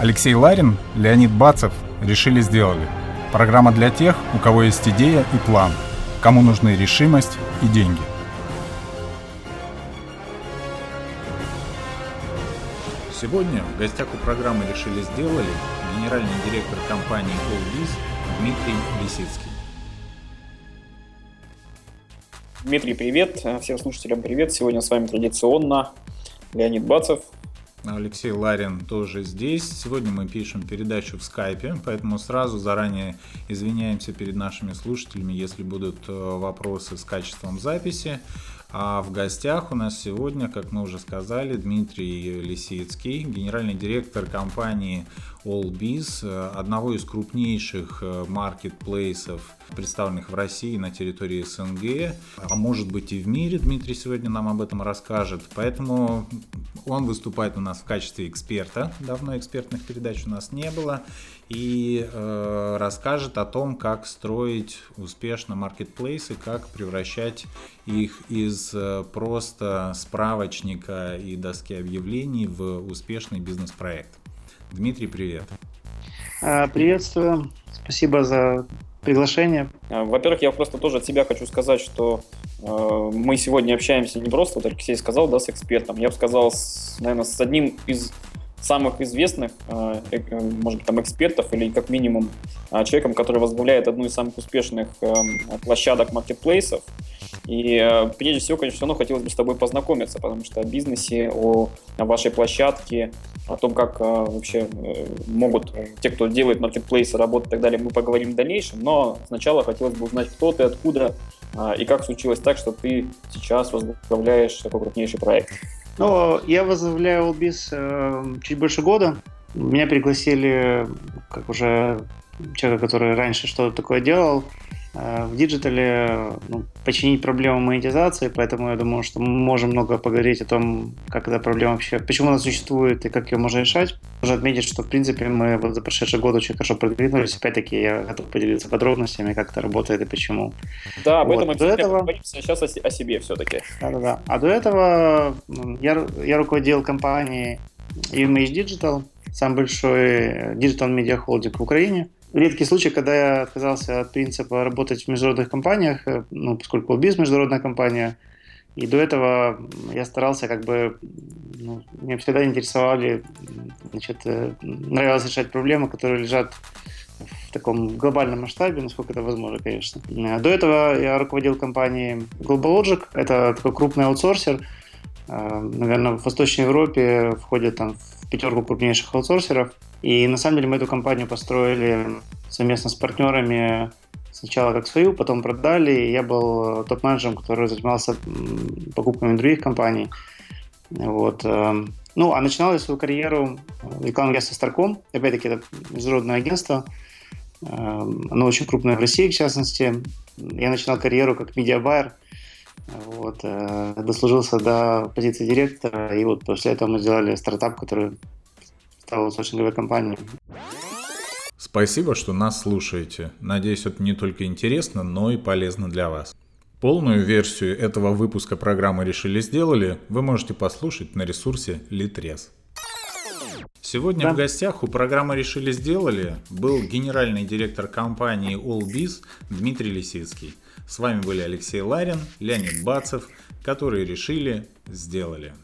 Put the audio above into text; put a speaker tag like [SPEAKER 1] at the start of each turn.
[SPEAKER 1] Алексей Ларин, Леонид Бацев решили сделали. Программа для тех, у кого есть идея и план, кому нужны решимость и деньги. Сегодня в гостях у программы «Решили сделали» генеральный директор компании «Allbiz» Дмитрий Лисицкий.
[SPEAKER 2] Дмитрий, привет. Всем слушателям привет. Сегодня с вами традиционно Леонид Бацев,
[SPEAKER 1] Алексей Ларин тоже здесь. Сегодня мы пишем передачу в скайпе, поэтому сразу заранее извиняемся перед нашими слушателями, если будут э, вопросы с качеством записи. А в гостях у нас сегодня, как мы уже сказали, Дмитрий Лисицкий, генеральный директор компании AllBiz, э, одного из крупнейших э, маркетплейсов, представленных в России на территории СНГ, а может быть и в мире. Дмитрий сегодня нам об этом расскажет. Поэтому он выступает у нас в качестве эксперта. Давно экспертных передач у нас не было. И э, расскажет о том, как строить успешно маркетплейсы, как превращать их из э, просто справочника и доски объявлений в успешный бизнес-проект. Дмитрий, привет.
[SPEAKER 3] А, приветствую. Спасибо за приглашение.
[SPEAKER 2] А, во-первых, я просто тоже от себя хочу сказать, что э, мы сегодня общаемся не просто, вот Алексей сказал, да, с экспертом. Я бы сказал, с, наверное, с одним из самых известных, э, э, может быть, там экспертов или как минимум э, человеком, который возглавляет одну из самых успешных площадок маркетплейсов. И прежде всего, конечно, все равно хотелось бы с тобой познакомиться, потому что о бизнесе, о вашей площадке, о том, как вообще могут те, кто делает маркетплейсы, работать и так далее, мы поговорим в дальнейшем. Но сначала хотелось бы узнать, кто ты, откуда и как случилось так, что ты сейчас возглавляешь такой крупнейший проект.
[SPEAKER 3] Ну, я возглавляю Allbiz э, чуть больше года. Меня пригласили, как уже человека, который раньше что-то такое делал, в digital е ну, починить проблему монетизации, поэтому я думаю, что мы можем много поговорить о том, как эта проблема вообще, почему она существует и как ее можно решать. Можно отметить, что в принципе мы вот за прошедший год очень хорошо продвинулись. Опять-таки я готов поделиться подробностями, как это работает и почему.
[SPEAKER 2] Да, об вот. этом мы до этого... сейчас о, себе все-таки.
[SPEAKER 3] Да-да-да. А до этого я, я руководил компанией UMH Digital, самый большой digital медиа холдинг в Украине – редкий случай, когда я отказался от принципа работать в международных компаниях, э, ну, поскольку Biz международная компания, и до этого я старался как бы, ну, меня всегда интересовали, значит, э, нравилось решать проблемы, которые лежат в таком глобальном масштабе, насколько это возможно, конечно. До этого я руководил компанией Global Logic, это такой крупный аутсорсер, э, наверное, в Восточной Европе входит там в пятерку крупнейших аутсорсеров. И на самом деле мы эту компанию построили совместно с партнерами сначала как свою, потом продали. И я был топ-менеджером, который занимался покупками других компаний. Вот. Э, ну, а начинал я свою карьеру в рекламном агентстве Starcom. Опять-таки, это международное агентство. Э, оно очень крупное в России, в частности. Я начинал карьеру как медиабайер. Вот, э, дослужился до позиции директора, и вот после этого мы сделали стартап, который стал соучинговой компанией.
[SPEAKER 1] Спасибо, что нас слушаете. Надеюсь, это не только интересно, но и полезно для вас. Полную версию этого выпуска программы «Решили сделали» вы можете послушать на ресурсе Литрес. Сегодня да. в гостях у программы «Решили сделали» был генеральный директор компании AllBiz Дмитрий Лисицкий. С вами были Алексей Ларин, Леонид Бацев, которые решили, сделали.